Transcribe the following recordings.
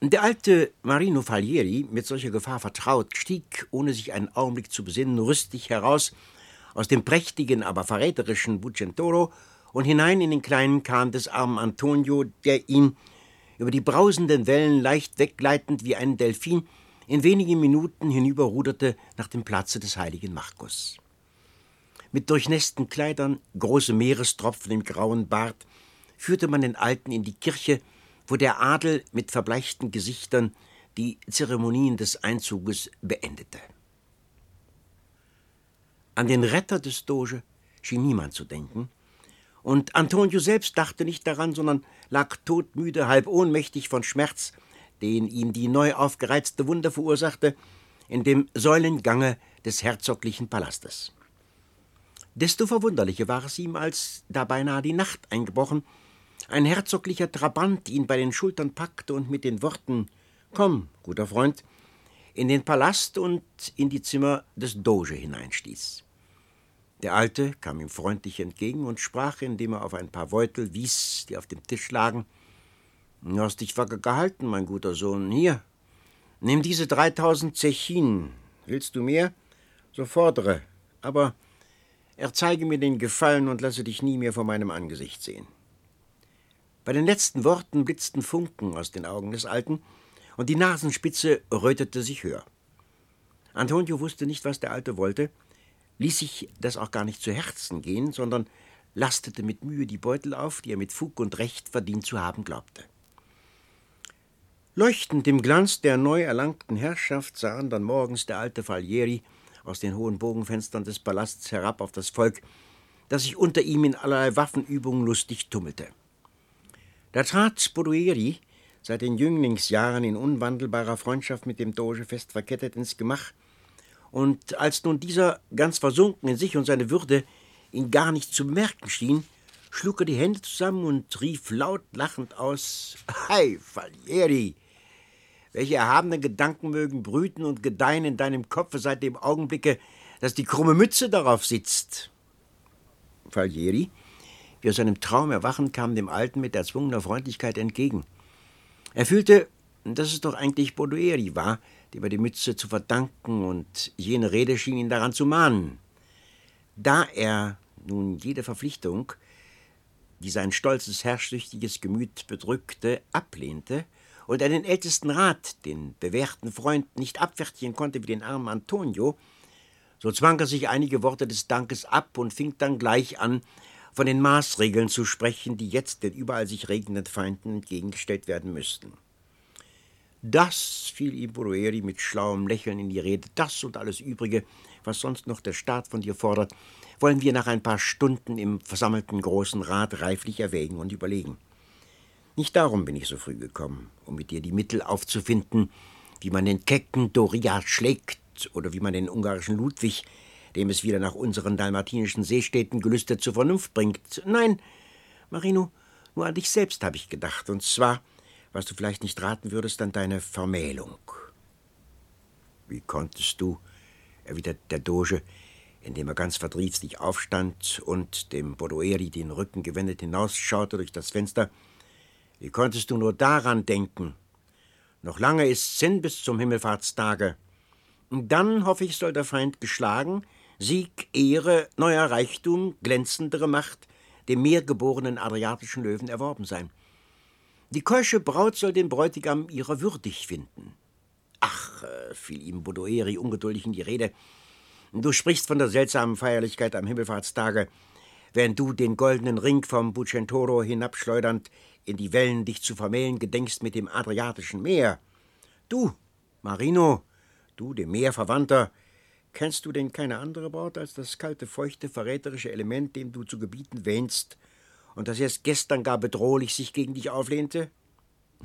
Der alte Marino Falieri, mit solcher Gefahr vertraut, stieg, ohne sich einen Augenblick zu besinnen, rüstig heraus aus dem prächtigen, aber verräterischen Bucentoro und hinein in den kleinen Kahn des armen Antonio, der ihn über die brausenden Wellen leicht weggleitend wie ein Delfin in wenigen Minuten hinüberruderte nach dem Platze des heiligen Markus. Mit durchnässten Kleidern, große Meerestropfen im grauen Bart, führte man den Alten in die Kirche, wo der Adel mit verbleichten Gesichtern die Zeremonien des Einzuges beendete. An den Retter des Doge schien niemand zu denken, und Antonio selbst dachte nicht daran, sondern lag todmüde, halb ohnmächtig von Schmerz, den ihm die neu aufgereizte Wunde verursachte, in dem Säulengange des herzoglichen Palastes. Desto verwunderlicher war es ihm, als, da beinahe die Nacht eingebrochen, ein herzoglicher Trabant ihn bei den Schultern packte und mit den Worten Komm, guter Freund, in den Palast und in die Zimmer des Doge hineinstieß. Der Alte kam ihm freundlich entgegen und sprach, indem er auf ein paar Beutel wies, die auf dem Tisch lagen. Du hast dich wacker gehalten, mein guter Sohn. Hier, nimm diese dreitausend Zechinen. Willst du mehr? So fordere. Aber erzeige mir den Gefallen und lasse dich nie mehr vor meinem Angesicht sehen. Bei den letzten Worten blitzten Funken aus den Augen des Alten, und die Nasenspitze rötete sich höher. Antonio wusste nicht, was der Alte wollte, ließ sich das auch gar nicht zu Herzen gehen, sondern lastete mit Mühe die Beutel auf, die er mit Fug und Recht verdient zu haben glaubte. Leuchtend im Glanz der neu erlangten Herrschaft sahen dann morgens der alte Falieri aus den hohen Bogenfenstern des Palasts herab auf das Volk, das sich unter ihm in allerlei Waffenübungen lustig tummelte. Da trat Bodueri, seit den Jünglingsjahren in unwandelbarer Freundschaft mit dem Doge fest verkettet, ins Gemach, und als nun dieser, ganz versunken in sich und seine Würde, ihn gar nicht zu bemerken schien, schlug er die Hände zusammen und rief laut lachend aus: Hi, Falieri! Welche erhabenen Gedanken mögen brüten und gedeihen in deinem Kopfe seit dem Augenblicke, dass die krumme Mütze darauf sitzt? Falieri, wie aus seinem Traum erwachen, kam dem Alten mit erzwungener Freundlichkeit entgegen. Er fühlte, dass es doch eigentlich Bodueri war, dem er die Mütze zu verdanken, und jene Rede schien ihn daran zu mahnen. Da er nun jede Verpflichtung, die sein stolzes, herrschsüchtiges Gemüt bedrückte, ablehnte und einen ältesten Rat, den bewährten Freund, nicht abfertigen konnte wie den armen Antonio, so zwang er sich einige Worte des Dankes ab und fing dann gleich an, von den Maßregeln zu sprechen, die jetzt den überall sich regenden Feinden entgegengestellt werden müssten. Das fiel ihm mit schlauem Lächeln in die Rede, das und alles Übrige, was sonst noch der Staat von dir fordert, wollen wir nach ein paar Stunden im versammelten Großen Rat reiflich erwägen und überlegen. Nicht darum bin ich so früh gekommen, um mit dir die Mittel aufzufinden, wie man den kecken Doria schlägt oder wie man den ungarischen Ludwig dem es wieder nach unseren dalmatinischen Seestädten gelüstet zur Vernunft bringt. Nein, Marino, nur an dich selbst habe ich gedacht, und zwar, was du vielleicht nicht raten würdest, an deine Vermählung. Wie konntest du, erwiderte der Doge, indem er ganz verdrießlich aufstand und dem Bodoeri den Rücken gewendet hinausschaute durch das Fenster, wie konntest du nur daran denken? Noch lange ist's Sinn bis zum Himmelfahrtstage. Dann, hoffe ich, soll der Feind geschlagen, Sieg, Ehre, neuer Reichtum, glänzendere Macht dem mehrgeborenen adriatischen Löwen erworben sein. Die keusche Braut soll den Bräutigam ihrer würdig finden. Ach, äh, fiel ihm Bodoeri ungeduldig in die Rede, du sprichst von der seltsamen Feierlichkeit am Himmelfahrtstage, während du den goldenen Ring vom Bucentoro hinabschleudernd in die Wellen dich zu vermählen gedenkst mit dem Adriatischen Meer. Du, Marino, du dem Meer Verwandter, Kennst du denn keine andere Braut als das kalte, feuchte, verräterische Element, dem du zu gebieten wähnst und das erst gestern gar bedrohlich sich gegen dich auflehnte?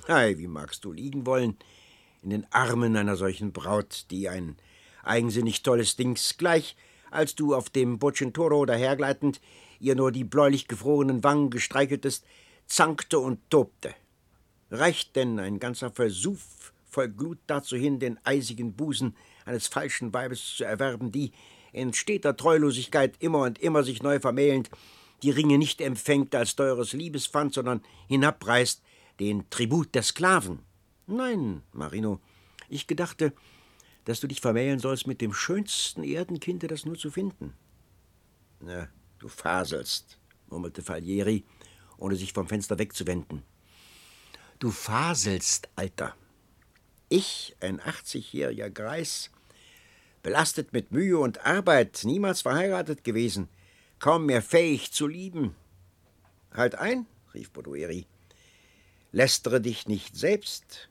Ei, wie magst du liegen wollen in den Armen einer solchen Braut, die ein eigensinnig tolles Dings gleich, als du auf dem Bocentoro dahergleitend ihr nur die bläulich gefrorenen Wangen gestreicheltest, zankte und tobte. Reicht denn ein ganzer Versuch voll Glut dazu hin, den eisigen Busen eines falschen Weibes zu erwerben, die, in steter Treulosigkeit immer und immer sich neu vermählend, die Ringe nicht empfängt als teures Liebespfand, sondern hinabreißt den Tribut der Sklaven. Nein, Marino, ich gedachte, dass du dich vermählen sollst mit dem schönsten Erdenkinde, das nur zu finden. Na, du faselst, murmelte Falieri, ohne sich vom Fenster wegzuwenden. Du faselst, Alter. Ich, ein 80-jähriger Greis, belastet mit Mühe und Arbeit, niemals verheiratet gewesen, kaum mehr fähig zu lieben. Halt ein, rief Bodueri. Lästere dich nicht selbst.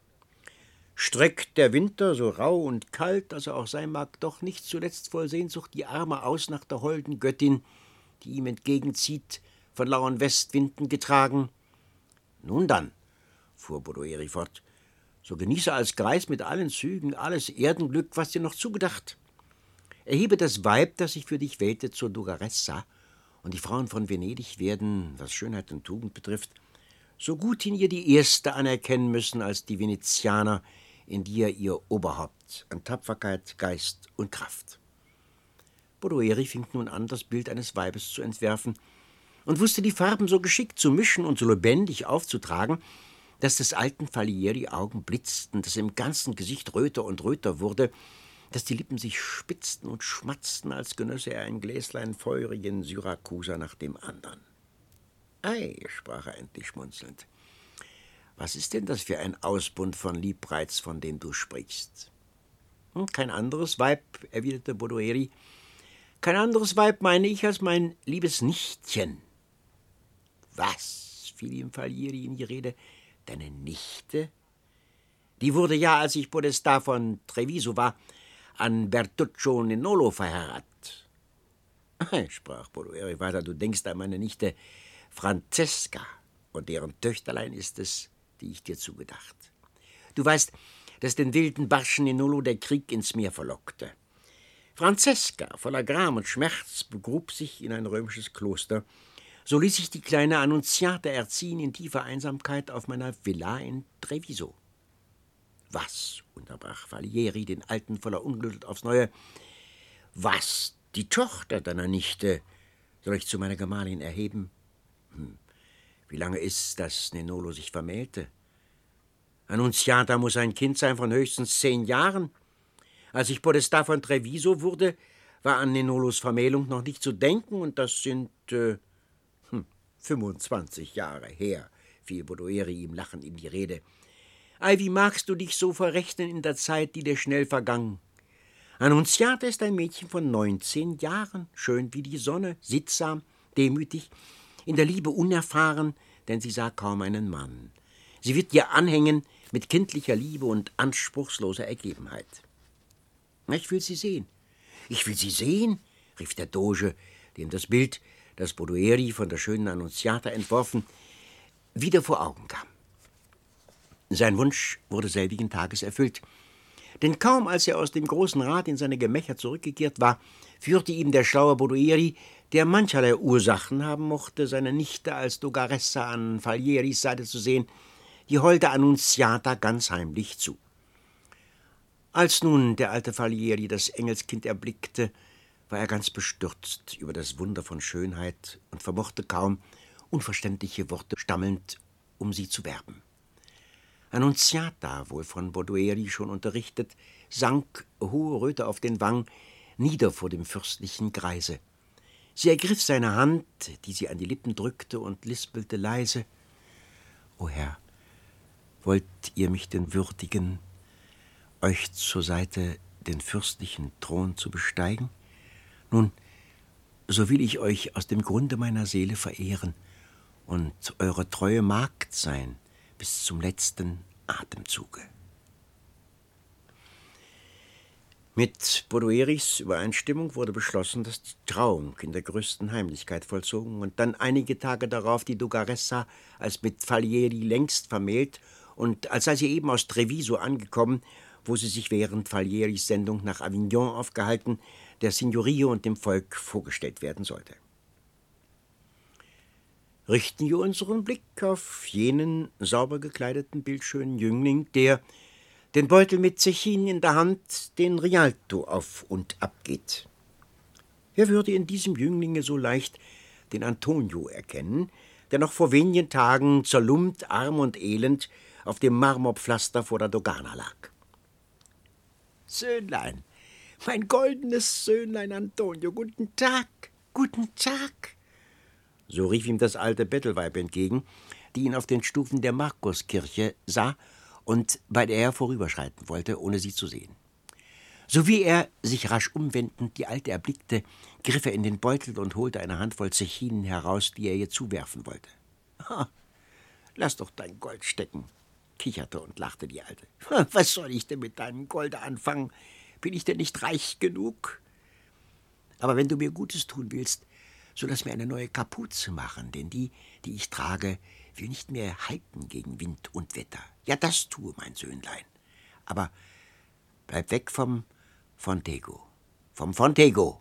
Streckt der Winter, so rau und kalt, als er auch sein mag, doch nicht zuletzt voll Sehnsucht die Arme aus nach der holden Göttin, die ihm entgegenzieht, von lauen Westwinden getragen? Nun dann, fuhr Bodueri fort, so genieße als Greis mit allen Zügen alles Erdenglück, was dir noch zugedacht. Erhebe das Weib, das sich für dich wählte, zur Dugaressa, und die Frauen von Venedig werden, was Schönheit und Tugend betrifft, so gut in ihr die erste anerkennen müssen als die Venezianer, in dir ihr Oberhaupt an Tapferkeit, Geist und Kraft. Bodoeri fing nun an, das Bild eines Weibes zu entwerfen und wusste die Farben so geschickt zu mischen und so lebendig aufzutragen, dass des alten Falieri Augen blitzten, dass im ganzen Gesicht röter und röter wurde, dass die Lippen sich spitzten und schmatzten, als genösse er ein Gläslein feurigen Syrakuser nach dem andern. Ei, sprach er endlich schmunzelnd, was ist denn das für ein Ausbund von Liebreiz, von dem du sprichst? Hm, kein anderes Weib, erwiderte Bodoeri. Kein anderes Weib meine ich als mein liebes Nichtchen. Was? fiel ihm Falieri in die Rede. Deine Nichte? Die wurde ja, als ich Podesta von Treviso war, an Bertuccio Ninolo verheiratet. sprach Bodoeri weiter, du denkst an meine Nichte Francesca, und deren Töchterlein ist es, die ich dir zugedacht. Du weißt, dass den wilden Barschen in Nolo der Krieg ins Meer verlockte. Franziska, voller Gram und Schmerz, begrub sich in ein römisches Kloster. So ließ sich die kleine Annunziata erziehen in tiefer Einsamkeit auf meiner Villa in Treviso. Was, unterbrach Valieri den Alten voller Ungeduld aufs Neue, was, die Tochter deiner Nichte, soll ich zu meiner Gemahlin erheben? Hm. Wie lange ist's, dass Nenolo sich vermählte? Annunziata muss ein Kind sein von höchstens zehn Jahren. Als ich Podesta von Treviso wurde, war an Nenolos Vermählung noch nicht zu denken, und das sind äh, 25 Jahre her, fiel Bodoeri ihm lachend in die Rede. Ei, wie magst du dich so verrechnen in der Zeit, die dir schnell vergangen? Annunziata ist ein Mädchen von 19 Jahren, schön wie die Sonne, sittsam, demütig, in der Liebe unerfahren, denn sie sah kaum einen Mann. Sie wird dir anhängen mit kindlicher Liebe und anspruchsloser Ergebenheit. Ich will sie sehen. Ich will sie sehen, rief der Doge, dem das Bild, das Bodueri von der schönen Annunziata entworfen, wieder vor Augen kam. Sein Wunsch wurde selbigen Tages erfüllt. Denn kaum als er aus dem großen Rat in seine Gemächer zurückgekehrt war, führte ihm der schlaue Bodueri der mancherlei Ursachen haben mochte, seine Nichte als Dogaressa an Falieris Seite zu sehen, die holde Annunziata ganz heimlich zu. Als nun der alte Falieri das Engelskind erblickte, war er ganz bestürzt über das Wunder von Schönheit und vermochte kaum, unverständliche Worte stammelnd, um sie zu werben. Annunziata, wohl von Bodueri schon unterrichtet, sank, hohe Röte auf den Wangen, nieder vor dem fürstlichen Greise. Sie ergriff seine Hand, die sie an die Lippen drückte, und lispelte leise O Herr, wollt ihr mich denn würdigen, euch zur Seite den fürstlichen Thron zu besteigen? Nun, so will ich euch aus dem Grunde meiner Seele verehren und eure treue Magd sein bis zum letzten Atemzuge. Mit Bodueris Übereinstimmung wurde beschlossen, dass die Trauung in der größten Heimlichkeit vollzogen und dann einige Tage darauf die Dugaressa als mit Falieri längst vermählt und als sei sie eben aus Treviso angekommen, wo sie sich während Falieris Sendung nach Avignon aufgehalten, der Signorio und dem Volk vorgestellt werden sollte. Richten wir unseren Blick auf jenen sauber gekleideten, bildschönen Jüngling, der, den Beutel mit Zechin in der Hand den Rialto auf und ab geht. Wer würde in diesem Jünglinge so leicht den Antonio erkennen, der noch vor wenigen Tagen zerlumpt, arm und elend auf dem Marmorpflaster vor der Dogana lag. Söhnlein, mein goldenes Söhnlein Antonio, guten Tag, guten Tag. So rief ihm das alte Bettelweib entgegen, die ihn auf den Stufen der Markuskirche sah und bei der er vorüberschreiten wollte, ohne sie zu sehen. So wie er, sich rasch umwendend, die Alte erblickte, griff er in den Beutel und holte eine Handvoll Zechinen heraus, die er ihr zuwerfen wollte. Ha, lass doch dein Gold stecken, kicherte und lachte die Alte. Was soll ich denn mit deinem Golde anfangen? Bin ich denn nicht reich genug? Aber wenn du mir Gutes tun willst, so lass mir eine neue Kapuze machen, denn die, die ich trage, will nicht mehr halten gegen Wind und Wetter. Ja, das tue, mein Söhnlein. Aber bleib weg vom Fontego. Vom Fontego.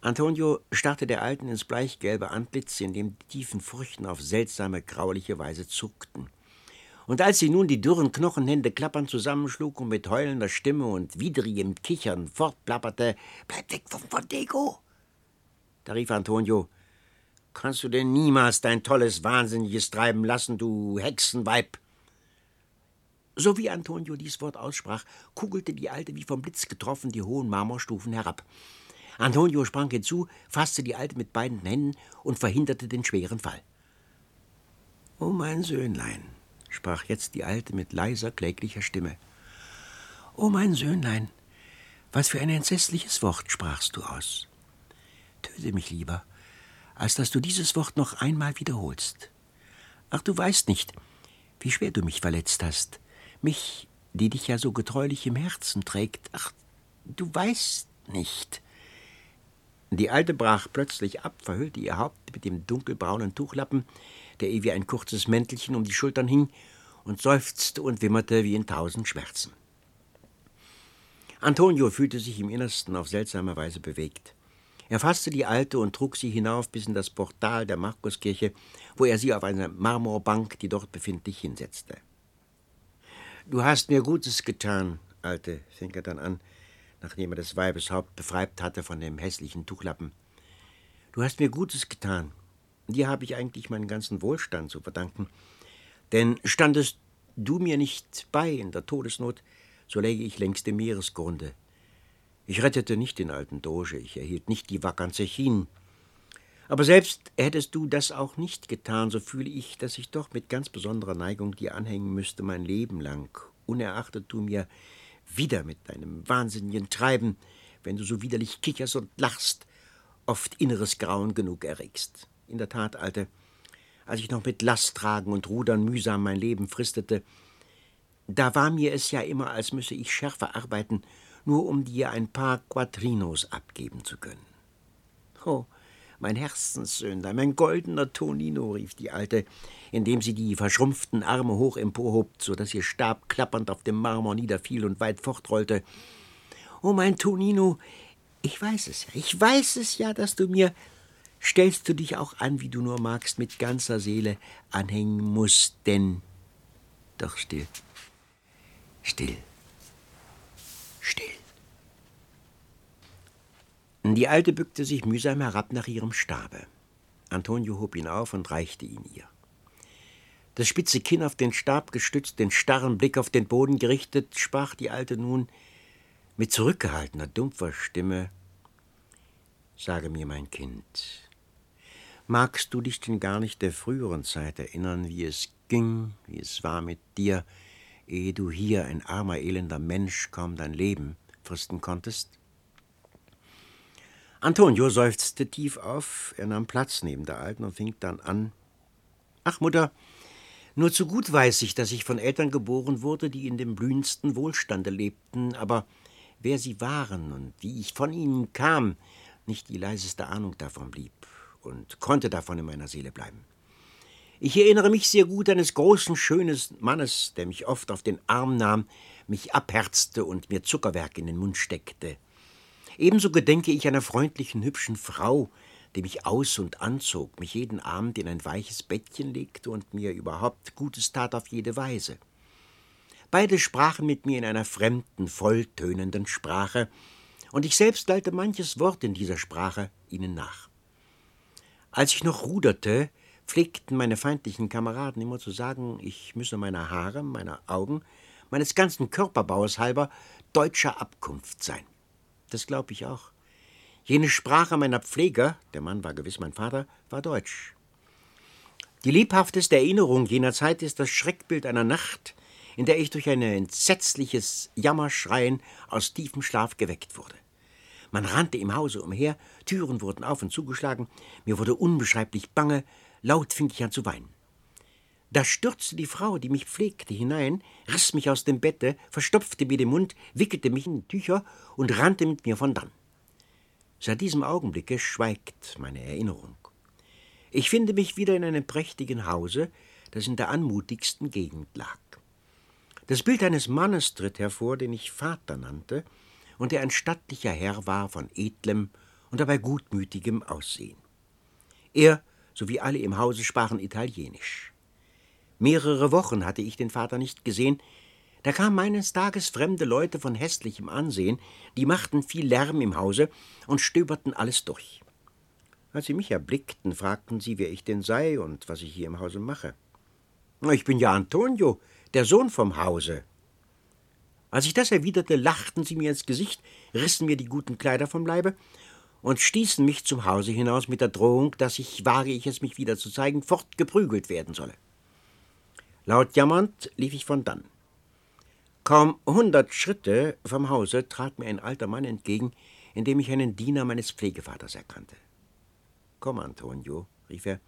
Antonio starrte der Alten ins bleichgelbe Antlitz, in dem die tiefen Furchen auf seltsame, grauliche Weise zuckten. Und als sie nun die dürren Knochenhände klappernd zusammenschlug und mit heulender Stimme und widrigem Kichern fortplapperte, »Bleib weg vom Fontego!« Da rief Antonio, »Kannst du denn niemals dein tolles, wahnsinniges Treiben lassen, du Hexenweib?« so wie Antonio dies Wort aussprach, kugelte die Alte wie vom Blitz getroffen die hohen Marmorstufen herab. Antonio sprang hinzu, fasste die Alte mit beiden Händen und verhinderte den schweren Fall. Oh, mein Söhnlein, sprach jetzt die Alte mit leiser, kläglicher Stimme. Oh, mein Söhnlein, was für ein entsetzliches Wort sprachst du aus. Töte mich lieber, als dass du dieses Wort noch einmal wiederholst. Ach, du weißt nicht, wie schwer du mich verletzt hast, mich, die dich ja so getreulich im Herzen trägt. Ach, du weißt nicht. Die Alte brach plötzlich ab, verhüllte ihr Haupt mit dem dunkelbraunen Tuchlappen, der ihr wie ein kurzes Mäntelchen um die Schultern hing, und seufzte und wimmerte wie in tausend Schmerzen. Antonio fühlte sich im Innersten auf seltsame Weise bewegt. Er fasste die Alte und trug sie hinauf bis in das Portal der Markuskirche, wo er sie auf eine Marmorbank, die dort befindlich, hinsetzte. Du hast mir Gutes getan, Alte, fing er dann an, nachdem er des Weibes Haupt befreibt hatte von dem hässlichen Tuchlappen. Du hast mir Gutes getan. Dir habe ich eigentlich meinen ganzen Wohlstand zu verdanken. Denn standest du mir nicht bei in der Todesnot, so läge ich längst im Meeresgrunde. Ich rettete nicht den alten Doge, ich erhielt nicht die wackern Zechin. Aber selbst hättest du das auch nicht getan, so fühle ich, dass ich doch mit ganz besonderer Neigung dir anhängen müsste mein Leben lang, unerachtet du mir wieder mit deinem wahnsinnigen Treiben, wenn du so widerlich kicherst und lachst, oft inneres Grauen genug erregst. In der Tat, Alte, als ich noch mit Lasttragen und Rudern mühsam mein Leben fristete, da war mir es ja immer, als müsse ich schärfer arbeiten, nur um dir ein paar Quattrinos abgeben zu können. Oh, mein Herzenssöhnlein, mein goldener Tonino, rief die Alte, indem sie die verschrumpften Arme hoch emporhob, so dass ihr Stab klappernd auf dem Marmor niederfiel und weit fortrollte. Oh, mein Tonino, ich weiß es ja, ich weiß es ja, dass du mir, stellst du dich auch an, wie du nur magst, mit ganzer Seele anhängen musst, denn doch still, still, still. Die Alte bückte sich mühsam herab nach ihrem Stabe. Antonio hob ihn auf und reichte ihn ihr. Das spitze Kinn auf den Stab gestützt, den starren Blick auf den Boden gerichtet, sprach die Alte nun mit zurückgehaltener, dumpfer Stimme Sage mir, mein Kind, magst du dich denn gar nicht der früheren Zeit erinnern, wie es ging, wie es war mit dir, ehe du hier, ein armer, elender Mensch, kaum dein Leben fristen konntest? Antonio seufzte tief auf, er nahm Platz neben der Alten und fing dann an. Ach, Mutter, nur zu gut weiß ich, dass ich von Eltern geboren wurde, die in dem blühendsten Wohlstande lebten, aber wer sie waren und wie ich von ihnen kam, nicht die leiseste Ahnung davon blieb und konnte davon in meiner Seele bleiben. Ich erinnere mich sehr gut eines großen, schönen Mannes, der mich oft auf den Arm nahm, mich abherzte und mir Zuckerwerk in den Mund steckte. Ebenso gedenke ich einer freundlichen, hübschen Frau, die mich aus und anzog, mich jeden Abend in ein weiches Bettchen legte und mir überhaupt Gutes tat auf jede Weise. Beide sprachen mit mir in einer fremden, volltönenden Sprache, und ich selbst lallte manches Wort in dieser Sprache ihnen nach. Als ich noch ruderte, pflegten meine feindlichen Kameraden immer zu sagen, ich müsse meiner Haare, meiner Augen, meines ganzen Körperbaues halber deutscher Abkunft sein. Das glaube ich auch. Jene Sprache meiner Pfleger, der Mann war gewiss mein Vater, war Deutsch. Die lebhafteste Erinnerung jener Zeit ist das Schreckbild einer Nacht, in der ich durch ein entsetzliches Jammerschreien aus tiefem Schlaf geweckt wurde. Man rannte im Hause umher, Türen wurden auf und zugeschlagen, mir wurde unbeschreiblich bange, laut fing ich an zu weinen. Da stürzte die Frau, die mich pflegte, hinein, riss mich aus dem Bette, verstopfte mir den Mund, wickelte mich in Tücher und rannte mit mir von dann. Seit diesem Augenblicke schweigt meine Erinnerung. Ich finde mich wieder in einem prächtigen Hause, das in der anmutigsten Gegend lag. Das Bild eines Mannes tritt hervor, den ich Vater nannte, und der ein stattlicher Herr war von edlem und dabei gutmütigem Aussehen. Er sowie alle im Hause sprachen Italienisch. Mehrere Wochen hatte ich den Vater nicht gesehen, da kamen eines Tages fremde Leute von hässlichem Ansehen, die machten viel Lärm im Hause und stöberten alles durch. Als sie mich erblickten, fragten sie, wer ich denn sei und was ich hier im Hause mache. Ich bin ja Antonio, der Sohn vom Hause. Als ich das erwiderte, lachten sie mir ins Gesicht, rissen mir die guten Kleider vom Leibe und stießen mich zum Hause hinaus mit der Drohung, dass ich, wage ich es mich wieder zu zeigen, fortgeprügelt werden solle. Laut jammernd lief ich von dann. Kaum hundert Schritte vom Hause trat mir ein alter Mann entgegen, in dem ich einen Diener meines Pflegevaters erkannte. Komm, Antonio, rief er,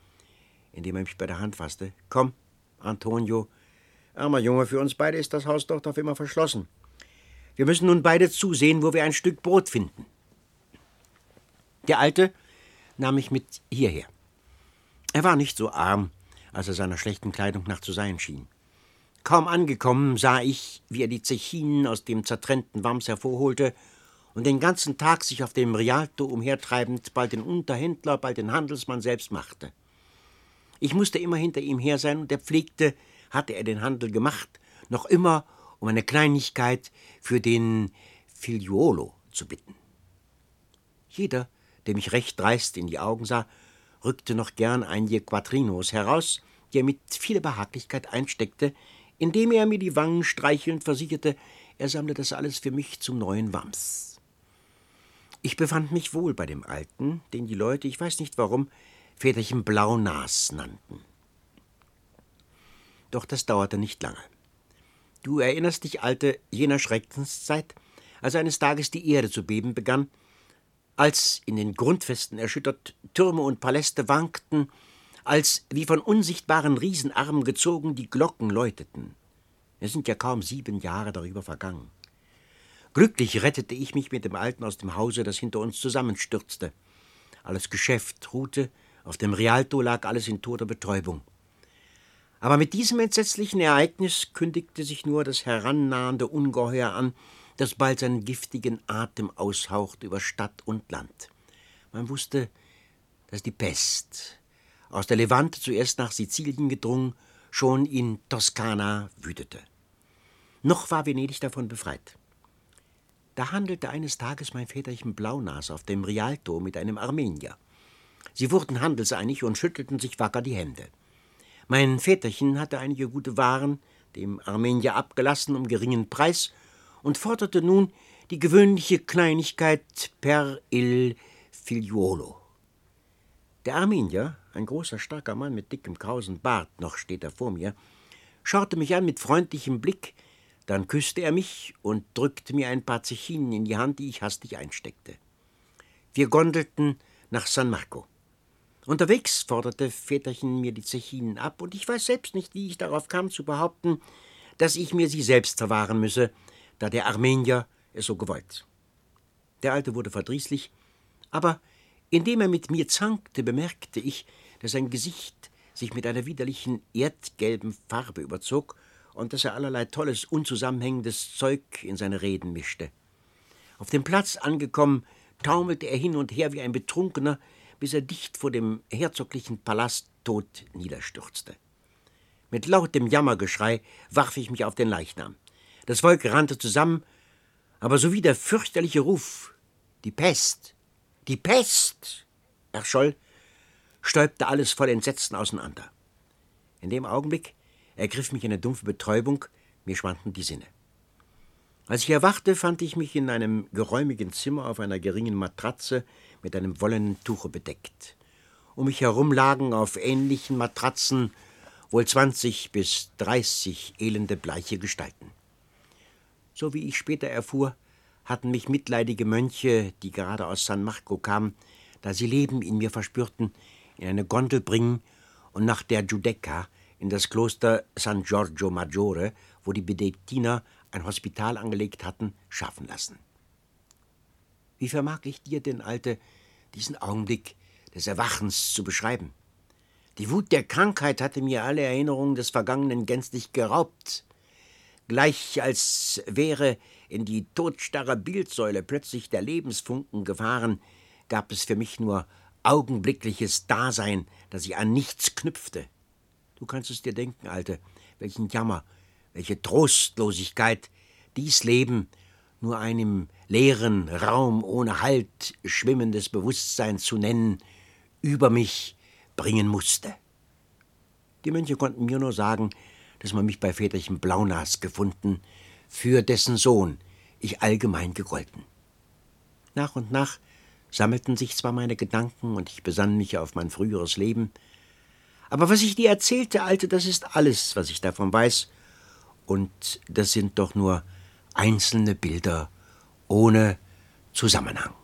indem er mich bei der Hand fasste. Komm, Antonio. Armer Junge, für uns beide ist das Haus doch auf immer verschlossen. Wir müssen nun beide zusehen, wo wir ein Stück Brot finden. Der Alte nahm mich mit hierher. Er war nicht so arm, als er seiner schlechten Kleidung nach zu sein schien. Kaum angekommen sah ich, wie er die Zechinen aus dem zertrennten Wams hervorholte und den ganzen Tag sich auf dem Rialto umhertreibend bald den Unterhändler, bald den Handelsmann selbst machte. Ich musste immer hinter ihm her sein, und er pflegte, hatte er den Handel gemacht, noch immer um eine Kleinigkeit für den Figliuolo zu bitten. Jeder, der mich recht dreist in die Augen sah, rückte noch gern einige Quattrinos heraus, die er mit vieler Behaglichkeit einsteckte, indem er mir die Wangen streichelnd versicherte, er sammle das alles für mich zum neuen Wams. Ich befand mich wohl bei dem Alten, den die Leute, ich weiß nicht warum, Väterchen Blaunas nannten. Doch das dauerte nicht lange. Du erinnerst dich, Alte, jener Schreckenszeit, als eines Tages die Erde zu beben begann, als in den Grundfesten erschüttert Türme und Paläste wankten, als wie von unsichtbaren Riesenarmen gezogen die Glocken läuteten. Es sind ja kaum sieben Jahre darüber vergangen. Glücklich rettete ich mich mit dem Alten aus dem Hause, das hinter uns zusammenstürzte. Alles Geschäft ruhte, auf dem Rialto lag alles in toter Betäubung. Aber mit diesem entsetzlichen Ereignis kündigte sich nur das herannahende Ungeheuer an, das bald seinen giftigen Atem aushauchte über Stadt und Land. Man wusste, dass die Pest, aus der Levante zuerst nach Sizilien gedrungen, schon in Toskana wütete. Noch war Venedig davon befreit. Da handelte eines Tages mein Väterchen Blaunas auf dem Rialto mit einem Armenier. Sie wurden handelseinig und schüttelten sich wacker die Hände. Mein Väterchen hatte einige gute Waren dem Armenier abgelassen um geringen Preis und forderte nun die gewöhnliche Kleinigkeit per il figliuolo. Der Armenier, ein großer, starker Mann mit dickem, krausen Bart, noch steht er vor mir, schaute mich an mit freundlichem Blick, dann küsste er mich und drückte mir ein paar Zechinen in die Hand, die ich hastig einsteckte. Wir gondelten nach San Marco. Unterwegs forderte Väterchen mir die Zechinen ab, und ich weiß selbst nicht, wie ich darauf kam zu behaupten, dass ich mir sie selbst verwahren müsse, da der Armenier es so gewollt. Der Alte wurde verdrießlich, aber indem er mit mir zankte, bemerkte ich, dass sein Gesicht sich mit einer widerlichen erdgelben Farbe überzog und dass er allerlei tolles, unzusammenhängendes Zeug in seine Reden mischte. Auf dem Platz angekommen, taumelte er hin und her wie ein Betrunkener, bis er dicht vor dem herzoglichen Palast tot niederstürzte. Mit lautem Jammergeschrei warf ich mich auf den Leichnam. Das Volk rannte zusammen, aber sowie der fürchterliche Ruf Die Pest, die Pest erscholl, stäubte alles voll Entsetzen auseinander. In dem Augenblick ergriff mich eine dumpfe Betäubung, mir schwanden die Sinne. Als ich erwachte, fand ich mich in einem geräumigen Zimmer auf einer geringen Matratze mit einem wollenen Tuche bedeckt. Um mich herum lagen auf ähnlichen Matratzen wohl zwanzig bis dreißig elende bleiche Gestalten. So wie ich später erfuhr, hatten mich mitleidige Mönche, die gerade aus San Marco kamen, da sie Leben in mir verspürten, in eine Gondel bringen und nach der Giudecca in das Kloster San Giorgio Maggiore, wo die Benedektiner ein Hospital angelegt hatten, schaffen lassen. Wie vermag ich dir denn, Alte, diesen Augenblick des Erwachens zu beschreiben? Die Wut der Krankheit hatte mir alle Erinnerungen des Vergangenen gänzlich geraubt. Gleich als wäre in die todstarre Bildsäule plötzlich der Lebensfunken gefahren, gab es für mich nur augenblickliches Dasein, das ich an nichts knüpfte. Du kannst es dir denken, Alte, welchen Jammer, welche Trostlosigkeit dies Leben nur ein im leeren Raum ohne Halt schwimmendes Bewusstsein zu nennen, über mich bringen musste. Die Mönche konnten mir nur sagen, dass man mich bei Väterchen Blaunas gefunden, für dessen Sohn ich allgemein gegolten. Nach und nach sammelten sich zwar meine Gedanken und ich besann mich auf mein früheres Leben, aber was ich dir erzählte, Alte, das ist alles, was ich davon weiß, und das sind doch nur einzelne Bilder ohne Zusammenhang.